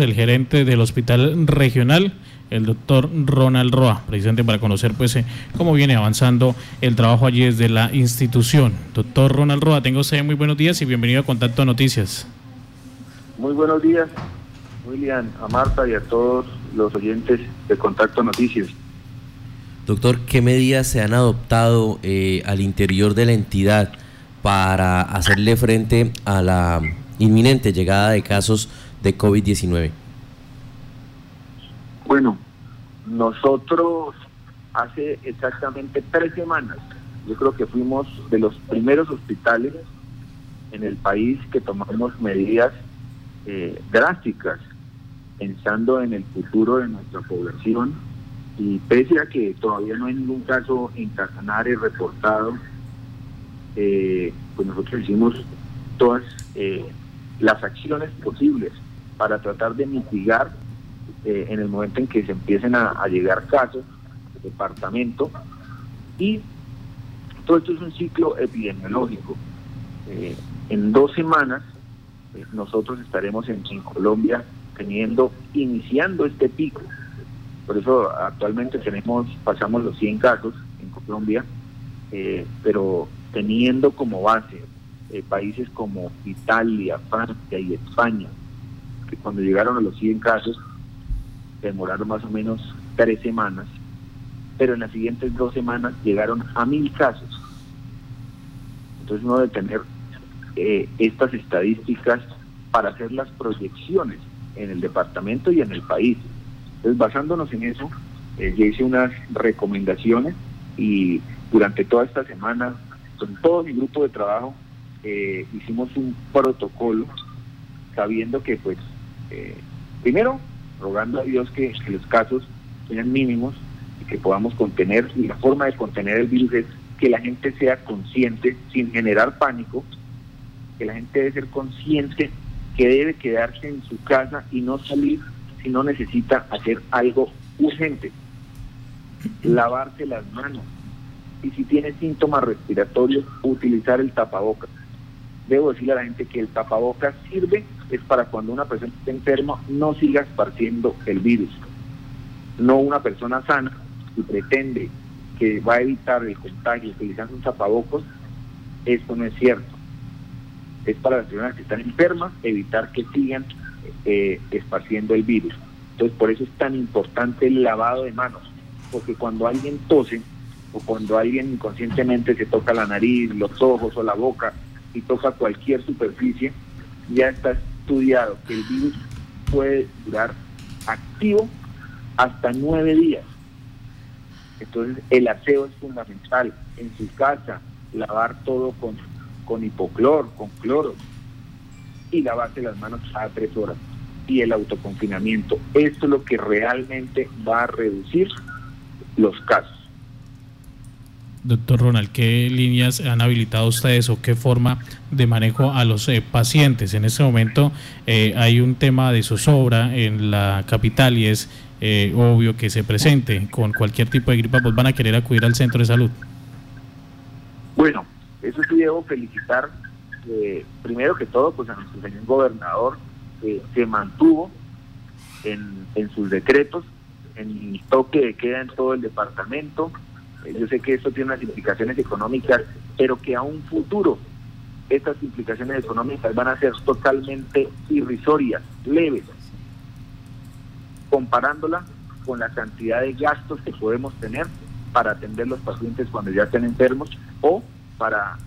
el gerente del hospital regional, el doctor Ronald Roa, precisamente para conocer pues eh, cómo viene avanzando el trabajo allí desde la institución. Doctor Ronald Roa, tengo usted muy buenos días y bienvenido a Contacto Noticias. Muy buenos días, William, a Marta y a todos los oyentes de Contacto Noticias. Doctor, ¿qué medidas se han adoptado eh, al interior de la entidad para hacerle frente a la inminente llegada de casos de COVID-19? Bueno, nosotros hace exactamente tres semanas, yo creo que fuimos de los primeros hospitales en el país que tomamos medidas eh, drásticas, pensando en el futuro de nuestra población y pese a que todavía no hay ningún caso en Casanare reportado, eh, pues nosotros hicimos todas eh, las acciones posibles para tratar de mitigar eh, en el momento en que se empiecen a, llegar casos al departamento y todo esto es un ciclo epidemiológico. Eh, en dos semanas eh, nosotros estaremos en, Colombia teniendo, iniciando este pico. Por eso actualmente tenemos, pasamos los 100 casos en Colombia, pero teniendo como base países como Italia, Francia y España, cuando llegaron a los 100 casos demoraron más o menos tres semanas, pero en las siguientes dos semanas llegaron a mil casos. Entonces uno debe tener eh, estas estadísticas para hacer las proyecciones en el departamento y en el país. Entonces basándonos en eso, eh, yo hice unas recomendaciones y durante toda esta semana, con todo mi grupo de trabajo, eh, hicimos un protocolo sabiendo que pues eh, primero, rogando a Dios que, los casos sean mínimos y que podamos contener, y la forma de contener el virus es que la gente sea consciente, sin generar pánico, que la gente debe ser consciente que debe quedarse en su casa y no salir si no necesita hacer algo urgente. Lavarse las manos. Y si tiene síntomas respiratorios, utilizar el tapabocas. Debo decirle a la gente que el tapabocas sirve es para cuando una persona esté enferma no siga esparciendo el virus. No una persona sana y pretende que va a evitar el contagio utilizando un tapabocos, esto no es cierto. Es para las personas que están enfermas evitar que sigan eh, esparciendo el virus. Entonces por eso es tan importante el lavado de manos, porque cuando alguien tose o cuando alguien inconscientemente se toca la nariz, los ojos o la boca y toca cualquier superficie, ya está estudiado que el virus puede durar activo hasta nueve días. Entonces el aseo es fundamental. En su casa, lavar todo con, con hipoclor, con cloro y lavarse las manos a tres horas. Y el autoconfinamiento. Esto es lo que realmente va a reducir los casos. Doctor Ronald, ¿qué líneas han habilitado ustedes o qué forma de manejo a los eh, pacientes? En este momento eh, hay un tema de zozobra en la capital y es eh, obvio que se presente con cualquier tipo de gripa, pues van a querer acudir al centro de salud. Bueno, eso sí debo felicitar, primero que todo, pues a nuestro señor gobernador, que se mantuvo en, en sus decretos, en toque de queda en todo el departamento, yo sé que esto tiene unas implicaciones económicas, pero que a un futuro estas implicaciones económicas van a ser totalmente irrisorias, leves, comparándola con la cantidad de gastos que podemos tener para atender los pacientes cuando ya estén enfermos o para,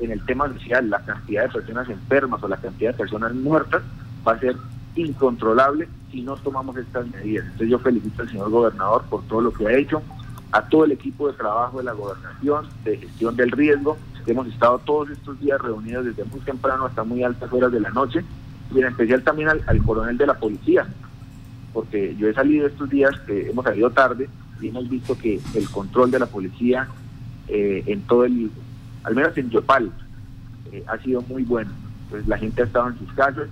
en el tema social, la cantidad de personas enfermas o la cantidad de personas muertas va a ser incontrolable si no tomamos estas medidas. Entonces yo felicito al señor gobernador por todo lo que ha hecho, a todo el equipo de trabajo de la gobernación, de gestión del riesgo. Hemos estado todos estos días reunidos desde muy temprano hasta muy altas horas de la noche, y en especial también al, coronel de la policía, porque yo he salido estos días, que hemos salido tarde, y hemos visto que el control de la policía eh, en todo el, al menos en Yopal, eh, ha sido muy bueno. Entonces la gente ha estado en sus casas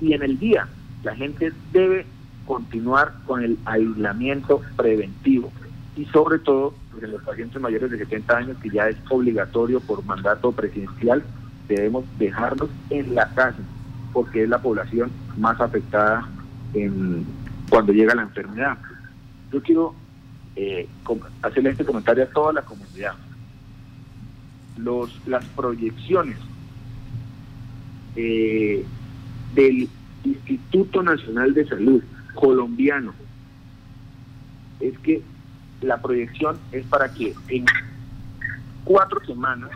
y en el día la gente debe continuar con el aislamiento preventivo y sobre todo en los pacientes mayores de 70 años que ya es obligatorio por mandato presidencial, debemos dejarlos en la casa porque es la población más afectada cuando llega la enfermedad. Yo quiero eh, hacerle este comentario a toda la comunidad. Los, las proyecciones eh, del Instituto Nacional de Salud colombiano es que la proyección es para que en cuatro semanas,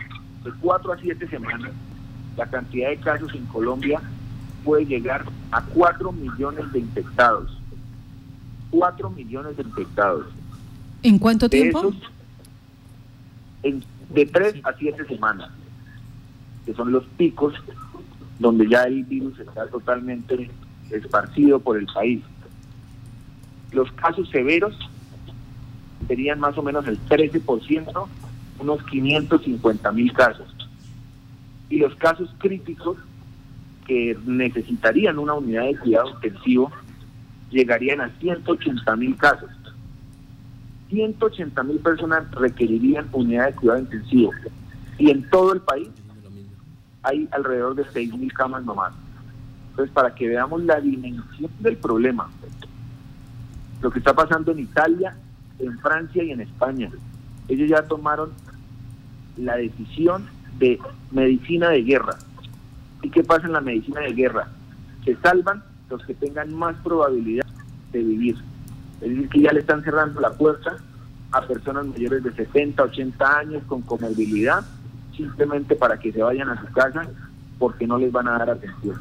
de cuatro a siete semanas, la cantidad de casos en Colombia puede llegar a cuatro millones de infectados. Cuatro millones de infectados. ¿En cuánto tiempo? en, de tres a siete semanas, que son los picos donde ya el virus está totalmente esparcido por el país. Los casos severos serían más o menos el 13%, unos 550 mil casos. Y los casos críticos que necesitarían una unidad de cuidado intensivo llegarían a 180 mil casos. 180 mil personas requerirían unidad de cuidado intensivo. Y en todo el país hay alrededor de 6 mil camas nomás. Entonces, para que veamos la dimensión del problema, lo que está pasando en Italia, en Francia y en España, ellos ya tomaron la decisión de medicina de guerra. ¿Y qué pasa en la medicina de guerra? Se salvan los que tengan más probabilidad de vivir. Es decir, que ya le están cerrando la puerta a personas mayores de 70, 80 años con comorbilidad, simplemente para que se vayan a su casa porque no les van a dar atención.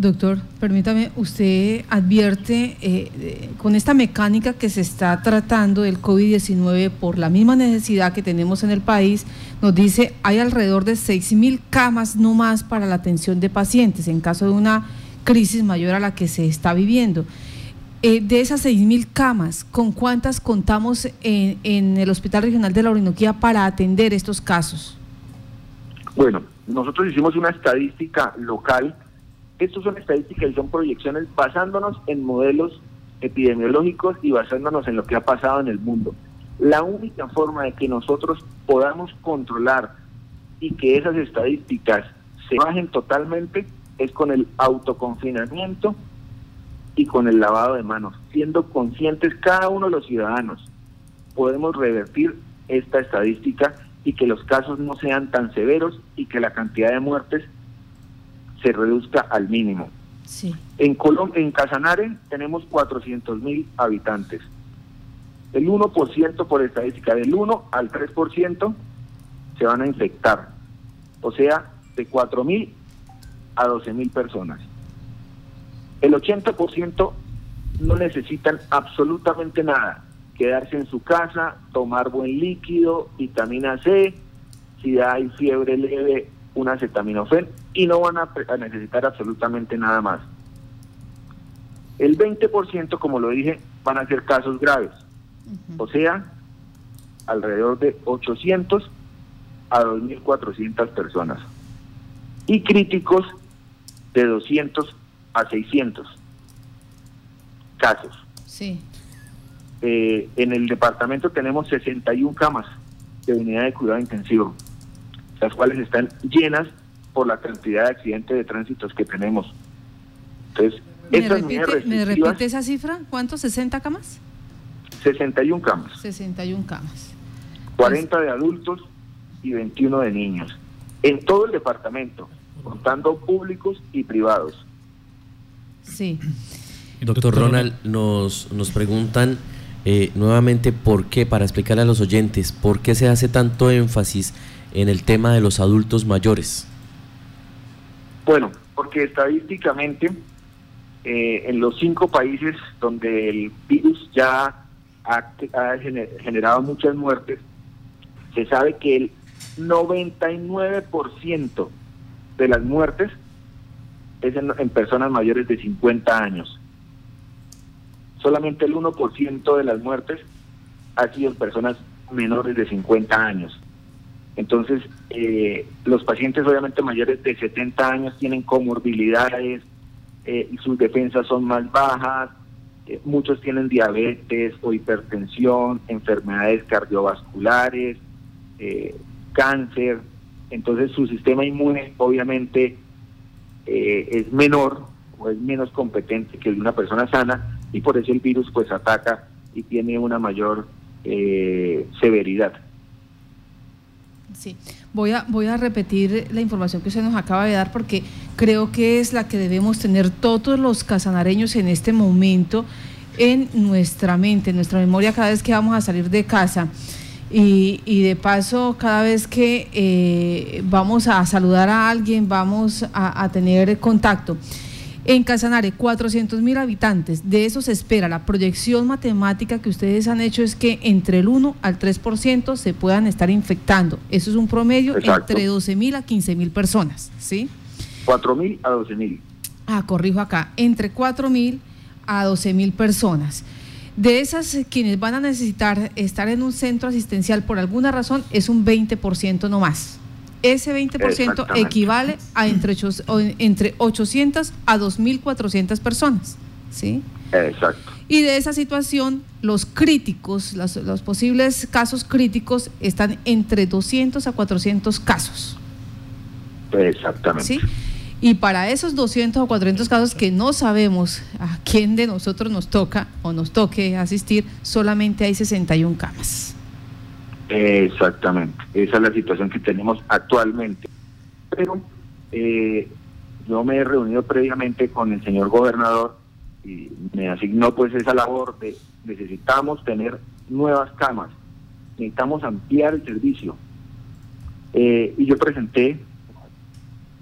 Doctor, permítame, usted advierte eh, con esta mecánica que se está tratando del COVID-19 por la misma necesidad que tenemos en el país, nos dice hay alrededor de 6.000 camas no más para la atención de pacientes en caso de una crisis mayor a la que se está viviendo. Eh, de esas 6.000 camas, ¿con cuántas contamos en, en el Hospital Regional de la Orinoquía para atender estos casos? Bueno, nosotros hicimos una estadística local estos son estadísticas y son proyecciones basándonos en modelos epidemiológicos y basándonos en lo que ha pasado en el mundo. La única forma de que nosotros podamos controlar y que esas estadísticas se bajen totalmente es con el autoconfinamiento y con el lavado de manos, siendo conscientes cada uno de los ciudadanos. Podemos revertir esta estadística y que los casos no sean tan severos y que la cantidad de muertes se reduzca al mínimo. Sí. En, Colom en Casanare tenemos 400 mil habitantes. El 1% por estadística, del 1 al 3% se van a infectar. O sea, de 4 mil a 12 mil personas. El 80% no necesitan absolutamente nada. Quedarse en su casa, tomar buen líquido, vitamina C, si hay fiebre leve, una acetaminofén y no van a, necesitar absolutamente nada más. El 20%, como lo dije, van a ser casos graves, o sea, alrededor de 800 a 2.400 personas. Y críticos de 200 a 600 casos. Sí. Eh, en el departamento tenemos 61 camas de unidad de cuidado intensivo, las cuales están llenas por la cantidad de accidentes de tránsitos que tenemos. Entonces, ¿Me, repite, ¿Me repite esa cifra? ¿Cuántos? ¿60 camas? 61 camas. 61 camas. 40 de adultos y 21 de niños. En todo el departamento, contando públicos y privados. Sí. Doctor Ronald, nos, nos preguntan eh, nuevamente por qué, para explicarle a los oyentes, por qué se hace tanto énfasis en el tema de los adultos mayores. Bueno, porque estadísticamente eh, en los cinco países donde el virus ya ha, generado muchas muertes, se sabe que el 99% de las muertes es en, en, personas mayores de 50 años. Solamente el 1% de las muertes ha sido en personas menores de 50 años. Entonces, eh, los pacientes obviamente mayores de 70 años tienen comorbilidades, eh, y sus defensas son más bajas, eh, muchos tienen diabetes o hipertensión, enfermedades cardiovasculares, cáncer, entonces su sistema inmune obviamente es menor o es menos competente que una persona sana y por eso el virus pues ataca y tiene una mayor eh, severidad. Sí, voy a, voy a repetir la información que usted nos acaba de dar porque creo que es la que debemos tener todos los casanareños en este momento en nuestra mente, en nuestra memoria cada vez que vamos a salir de casa. Y, y de paso, cada vez que eh, vamos a saludar a alguien, vamos a, a tener contacto. En Casanare, 400 mil habitantes, de eso se espera. La proyección matemática que ustedes han hecho es que entre el 1 al 3% se puedan estar infectando. Eso es un promedio Exacto. entre 12 mil a 15 mil personas, ¿sí? 4 mil a 12 mil. Ah, corrijo acá, entre 4 mil a 12 mil personas. De esas, quienes van a necesitar estar en un centro asistencial por alguna razón es un 20% no más. Ese 20% Exactamente. equivale a entre, ochos- o entre 800 a 2.400 personas. ¿sí? Exacto. Y de esa situación, los críticos, los, los posibles casos críticos están entre 200 a 400 casos. Exactamente. ¿sí? Y para esos 200 o 400 casos que no sabemos a quién de nosotros nos toca o nos toque asistir, solamente hay 61 camas. Exactamente. Esa es la situación que tenemos actualmente. Pero eh, yo me he reunido previamente con el señor gobernador y me asignó pues esa labor de necesitamos tener nuevas camas, necesitamos ampliar el servicio. Eh, y yo presenté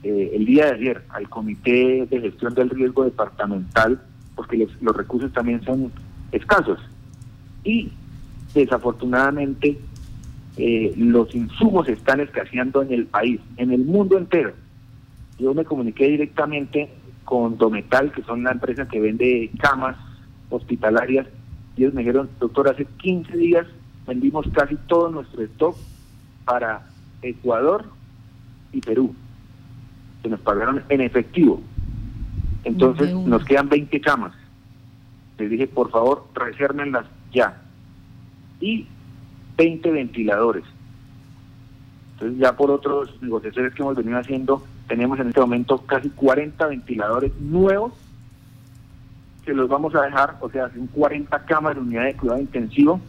eh, el día de ayer al Comité de Gestión del Riesgo Departamental, porque los, los recursos también son escasos. Y desafortunadamente eh, los insumos están escaseando en el país, en el mundo entero. Yo me comuniqué directamente con Dometal, que son la empresa que vende camas hospitalarias, y ellos me dijeron, doctor, hace 15 días vendimos casi todo nuestro stock para Ecuador y Perú. Se nos pagaron en efectivo. Entonces nos quedan 20 camas. Les dije, por favor, resérvenlas ya. Y 20 ventiladores. Entonces ya por otros negociaciones que hemos venido haciendo, tenemos en este momento casi 40 ventiladores nuevos que los vamos a dejar, o sea, son 40 camas de unidad de cuidado intensivo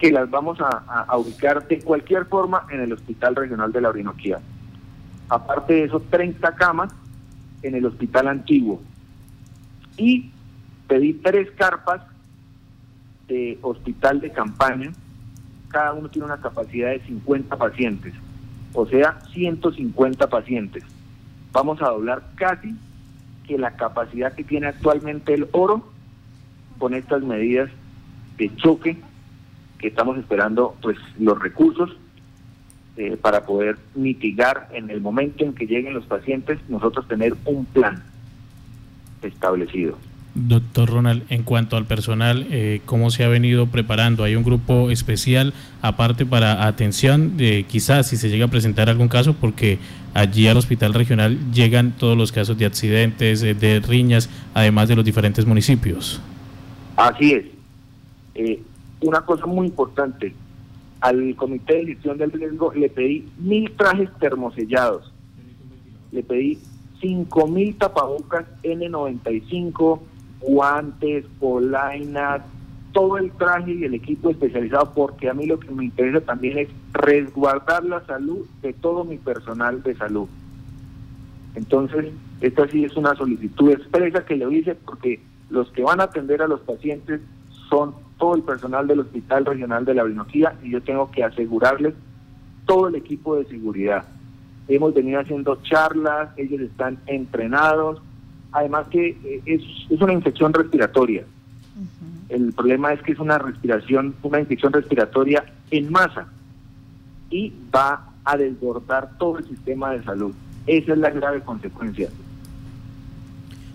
que las vamos a, ubicar de cualquier forma en el Hospital Regional de la Orinoquía. Aparte de eso, 30 camas en el Hospital Antiguo. Y pedí tres carpas de hospital de campaña. Cada uno tiene una capacidad de 50 pacientes, o sea, 150 pacientes. Vamos a doblar casi que la capacidad que tiene actualmente el oro con estas medidas de choque que estamos esperando pues los recursos eh, para poder mitigar en el momento en que lleguen los pacientes nosotros tener un plan establecido. Doctor Ronald, en cuanto al personal, eh, ¿cómo se ha venido preparando? ¿Hay un grupo especial aparte para atención? de quizás si se llega a presentar algún caso, porque allí al hospital regional llegan todos los casos de accidentes, eh, de riñas, además de los diferentes municipios. Así es. Eh, una cosa muy importante, al Comité de Gestión del Riesgo le pedí mil trajes termosellados, le pedí cinco mil tapabocas N95, guantes, polainas, todo el traje y el equipo especializado, porque a mí lo que me interesa también es resguardar la salud de todo mi personal de salud. Entonces, esta sí es una solicitud expresa que le hice porque los que van a atender a los pacientes son todo el personal del Hospital Regional de la Orinoquía y yo tengo que asegurarles todo el equipo de seguridad. Hemos venido haciendo charlas, ellos están entrenados, además que eh, es, es una infección respiratoria. El problema es que es una respiración, una infección respiratoria en masa y va a desbordar todo el sistema de salud. Esa es la grave consecuencia.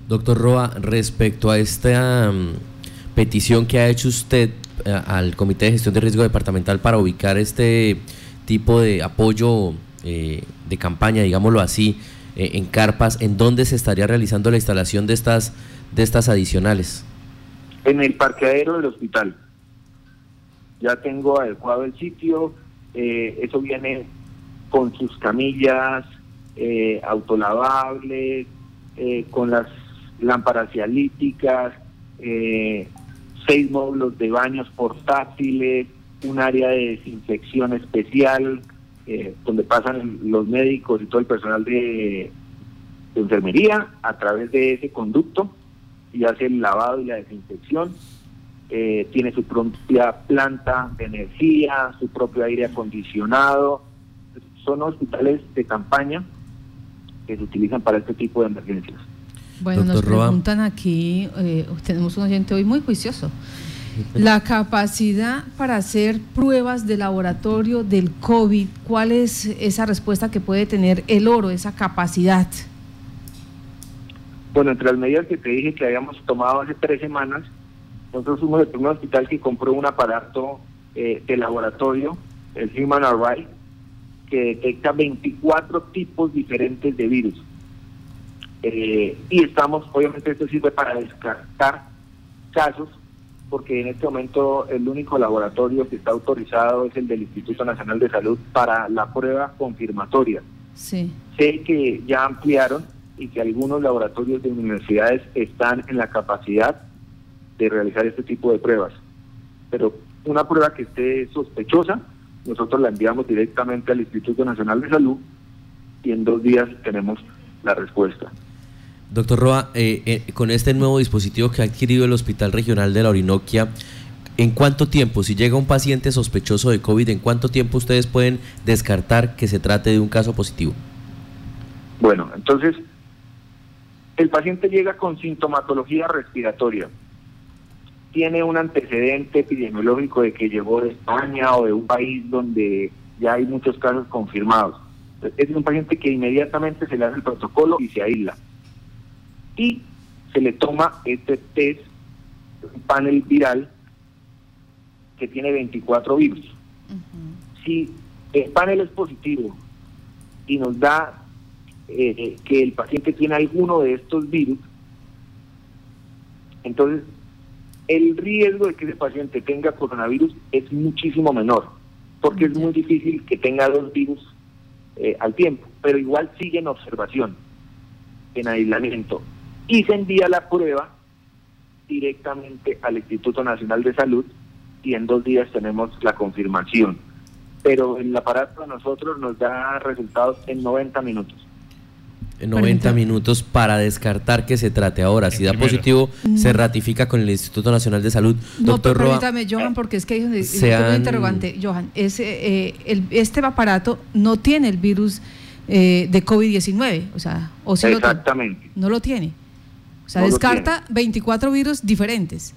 Doctor Roa, respecto a esta mm, petición que ha hecho usted eh, al Comité de Gestión de Riesgo Departamental para ubicar este tipo de apoyo eh, de campaña, digámoslo así, eh, en carpas, ¿en dónde se estaría realizando la instalación de estas, de estas adicionales? En el parqueadero del hospital. Ya tengo adecuado el sitio, eh, eso viene con sus camillas eh, autolavables, con las lámparas cialíticas, seis módulos de baños portátiles, un área de desinfección especial, eh, donde pasan los médicos y todo el personal de, enfermería a través de ese conducto y hace el lavado y la desinfección. Eh, tiene su propia planta de energía, su propio aire acondicionado. Son hospitales de campaña que se utilizan para este tipo de emergencias. Bueno, nos preguntan aquí, eh, tenemos un oyente hoy muy juicioso. La capacidad para hacer pruebas de laboratorio del COVID, ¿cuál es esa respuesta que puede tener el oro, esa capacidad? Bueno, entre las medidas que te dije que habíamos tomado hace tres semanas, nosotros fuimos el primer hospital que compró un aparato eh, de laboratorio, el Human Array, que detecta 24 tipos diferentes de virus. Eh, y estamos, obviamente esto sirve para descartar casos, porque en este momento el único laboratorio que está autorizado es el del Instituto Nacional de Salud para la prueba confirmatoria. Sí. Sé que ya ampliaron y que algunos laboratorios de universidades están en la capacidad de realizar este tipo de pruebas. Pero una prueba que esté sospechosa, nosotros la enviamos directamente al Instituto Nacional de Salud y en dos días tenemos la respuesta. Doctor Roa, eh, eh, con este nuevo dispositivo que ha adquirido el Hospital Regional de la Orinoquia, ¿en cuánto tiempo, si llega un paciente sospechoso de COVID, en cuánto tiempo ustedes pueden descartar que se trate de un caso positivo? Bueno, entonces, el paciente llega con sintomatología respiratoria, tiene un antecedente epidemiológico de que llegó de España o de un país donde ya hay muchos casos confirmados. Es un paciente que inmediatamente se le hace el protocolo y se aísla y se le toma este test, un panel viral que tiene 24 virus. Si el panel es positivo y nos da eh, que el paciente tiene alguno de estos virus, entonces el riesgo de que ese paciente tenga coronavirus es muchísimo menor, porque es muy difícil que tenga dos virus eh, al tiempo, pero igual sigue en observación, en aislamiento y se envía la prueba directamente al Instituto Nacional de Salud y en dos días tenemos la confirmación. Pero el aparato a nosotros nos da resultados en 90 minutos. En 90 minutos para descartar que se trate ahora. Si da positivo, se ratifica con el Instituto Nacional de Salud. No, Doctor permítame, Johan, porque es que hay un interrogante. Johan, ese, eh, el, este aparato no tiene el virus eh, de COVID-19, o sea, o si Exactamente. no lo tiene. O sea, descarta 24 virus diferentes.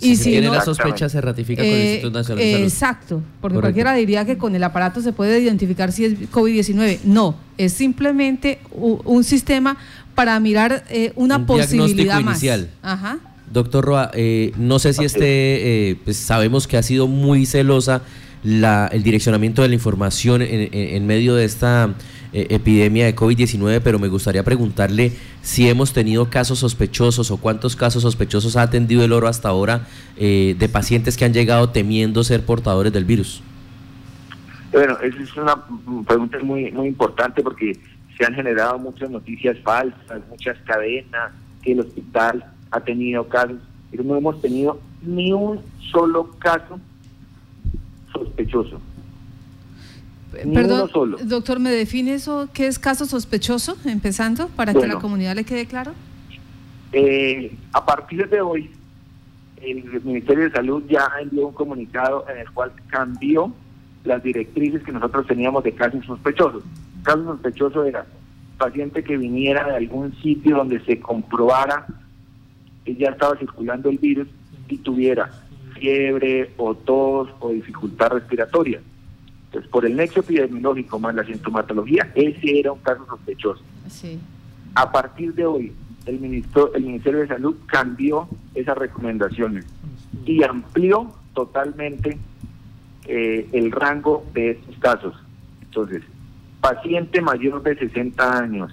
Y si, tiene la sospecha, se ratifica con el eh, Instituto Nacional de Salud. Exacto, porque cualquiera diría que con el aparato se puede identificar si es COVID-19. No, es simplemente un, sistema para mirar eh, una posibilidad más. inicial. Ajá. Doctor Roa, eh, no sé si este, pues sabemos que ha sido muy celosa la, el direccionamiento de la información en medio de esta eh, epidemia de COVID-19, pero me gustaría preguntarle si hemos tenido casos sospechosos o cuántos casos sospechosos ha atendido el oro hasta ahora eh, de pacientes que han llegado temiendo ser portadores del virus. Bueno, esa es una pregunta muy, muy importante porque se han generado muchas noticias falsas, muchas cadenas, que el hospital ha tenido casos, pero no hemos tenido ni un solo caso sospechoso. Perdón, doctor, ¿me define eso? ¿Qué es caso sospechoso? Empezando, para que la comunidad le quede claro. Eh, a partir de hoy, el Ministerio de Salud ya envió un comunicado en el cual cambió las directrices que nosotros teníamos de casos sospechosos. Caso sospechoso era paciente que viniera de algún sitio donde se comprobara que ya estaba circulando el virus y tuviera fiebre o tos o dificultad respiratoria entonces, por el nexo epidemiológico más la sintomatología, ese era un caso sospechoso. A partir de hoy, el, ministro, el Ministerio de Salud cambió esas recomendaciones y amplió totalmente eh, el rango de estos casos. Entonces, paciente mayor de 60 años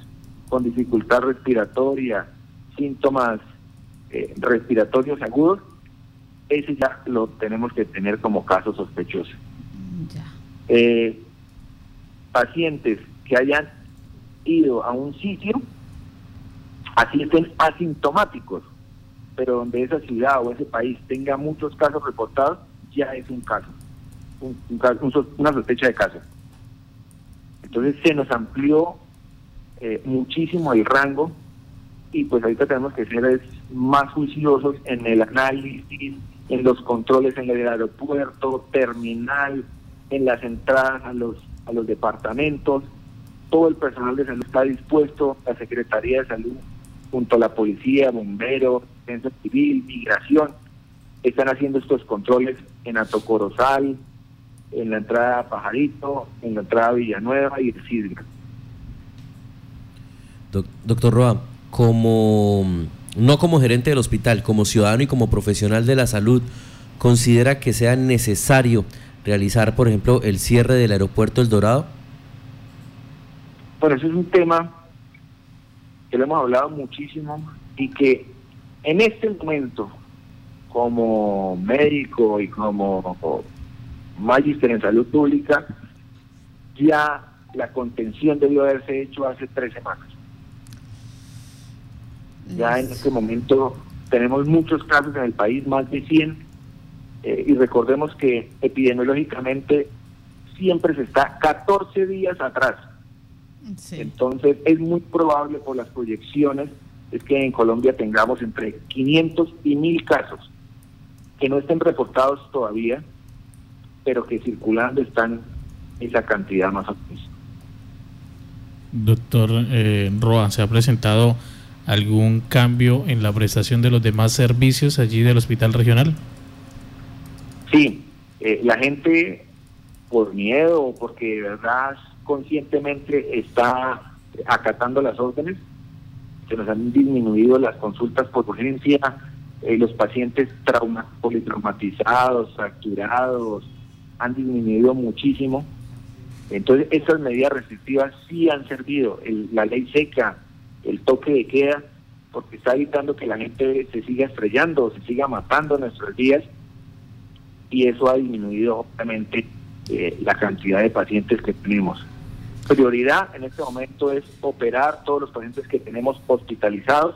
con dificultad respiratoria, síntomas eh, respiratorios agudos, ese ya lo tenemos que tener como caso sospechoso. Eh, pacientes que hayan ido a un sitio así estén asintomáticos, pero donde esa ciudad o ese país tenga muchos casos reportados, ya es un caso, una sospecha de caso. Entonces se nos amplió eh, muchísimo el rango y pues ahorita tenemos que ser más juiciosos en el análisis, en los controles en el aeropuerto, terminal, en las entradas a los, a los departamentos. Todo el personal de salud está dispuesto, la Secretaría de Salud junto a la policía, bomberos, defensa civil, migración, están haciendo estos controles en Atocorosal, en la entrada a Pajarito, en la entrada a Villanueva y el Sidra. Doctor Roa, como no como gerente del hospital, como ciudadano y como profesional de la salud, considera que sea necesario realizar, por ejemplo, el cierre del aeropuerto El Dorado? Bueno, eso es un tema que lo hemos hablado muchísimo y que en este momento, como médico y como magíster en salud pública, ya la contención debió haberse hecho hace tres semanas. Ya en este momento tenemos muchos casos en el país, más de 100, eh, y recordemos que epidemiológicamente siempre se está 14 días atrás. Entonces es muy probable por las proyecciones es que en Colombia tengamos entre 500 y 1000 casos que no estén reportados todavía, pero que circulando están esa cantidad más o menos. Doctor eh, Roa, ¿se ha presentado algún cambio en la prestación de los demás servicios allí del hospital regional? Sí, eh, la gente por miedo o porque de verdad conscientemente está acatando las órdenes, se nos han disminuido las consultas por urgencia, eh, los pacientes trauma, politraumatizados, fracturados, han disminuido muchísimo. Entonces, estas medidas restrictivas sí han servido. la ley seca, el toque de queda, porque está evitando que la gente se siga estrellando se siga matando en nuestros días y eso ha disminuido obviamente eh, la cantidad de pacientes que tenemos. Prioridad en este momento es operar todos los pacientes que tenemos hospitalizados.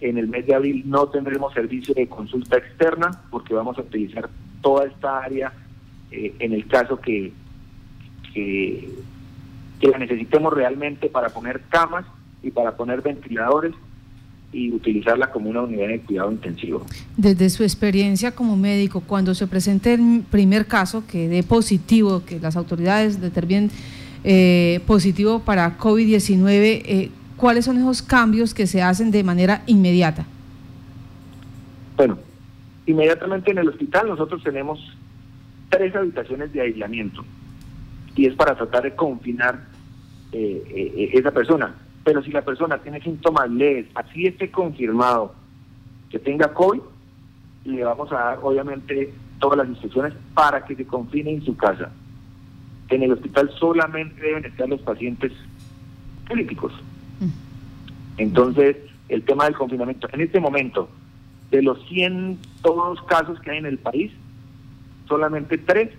En el mes de abril no tendremos servicio de consulta externa porque vamos a utilizar toda esta área eh, en el caso que, que, que la necesitemos realmente para poner camas y para poner ventiladores y utilizarla como una unidad de cuidado intensivo. Desde su experiencia como médico, cuando se presente el primer caso que dé positivo, que las autoridades determinen eh, positivo para COVID-19, eh, ¿cuáles son esos cambios que se hacen de manera inmediata? Bueno, inmediatamente en el hospital nosotros tenemos tres habitaciones de aislamiento y es para tratar de confinar eh, esa persona pero si la persona tiene síntomas leves, así esté confirmado que tenga COVID, le vamos a dar obviamente todas las instrucciones para que se confine en su casa. En el hospital solamente deben estar los pacientes críticos. Mm. Entonces, el tema del confinamiento, en este momento, de los 100 todos casos que hay en el país, solamente tres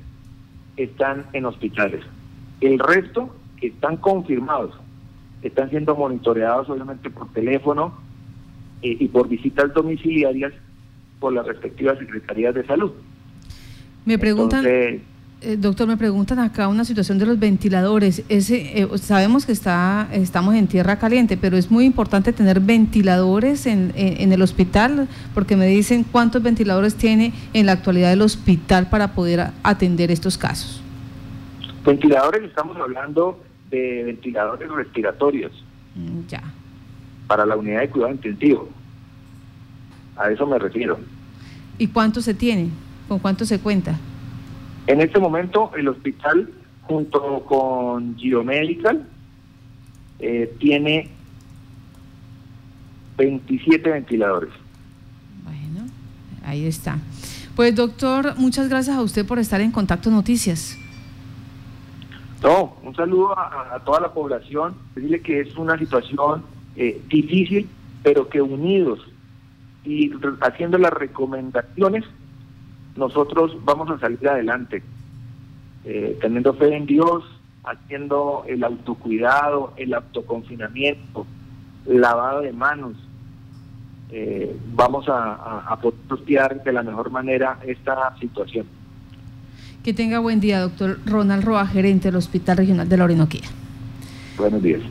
están en hospitales. El resto están confirmados están siendo monitoreados obviamente por teléfono eh, y por visitas domiciliarias por las respectivas secretarías de salud. Me preguntan, eh, doctor, me preguntan acá una situación de los ventiladores. Ese, eh, sabemos que está, estamos en tierra caliente, pero es muy importante tener ventiladores en, en el hospital, porque me dicen cuántos ventiladores tiene en la actualidad el hospital para poder atender estos casos. Ventiladores, estamos hablando de ventiladores respiratorios. Mm, ya. Para la unidad de cuidado intensivo. A eso me refiero. ¿Y cuánto se tiene? ¿Con cuánto se cuenta? En este momento el hospital junto con Geomedical eh, tiene 27 ventiladores. Bueno, ahí está. Pues doctor, muchas gracias a usted por estar en Contacto Noticias. No, un saludo a, toda la población, decirle que es una situación eh, difícil, pero que unidos y haciendo las recomendaciones, nosotros vamos a salir adelante, eh, teniendo fe en Dios, haciendo el autocuidado, el autoconfinamiento, lavado de manos. Eh, vamos a, a, a de la mejor manera esta situación. Que tenga buen día, doctor Ronald Roa, gerente del Hospital Regional de la Orinoquía. Buenos días.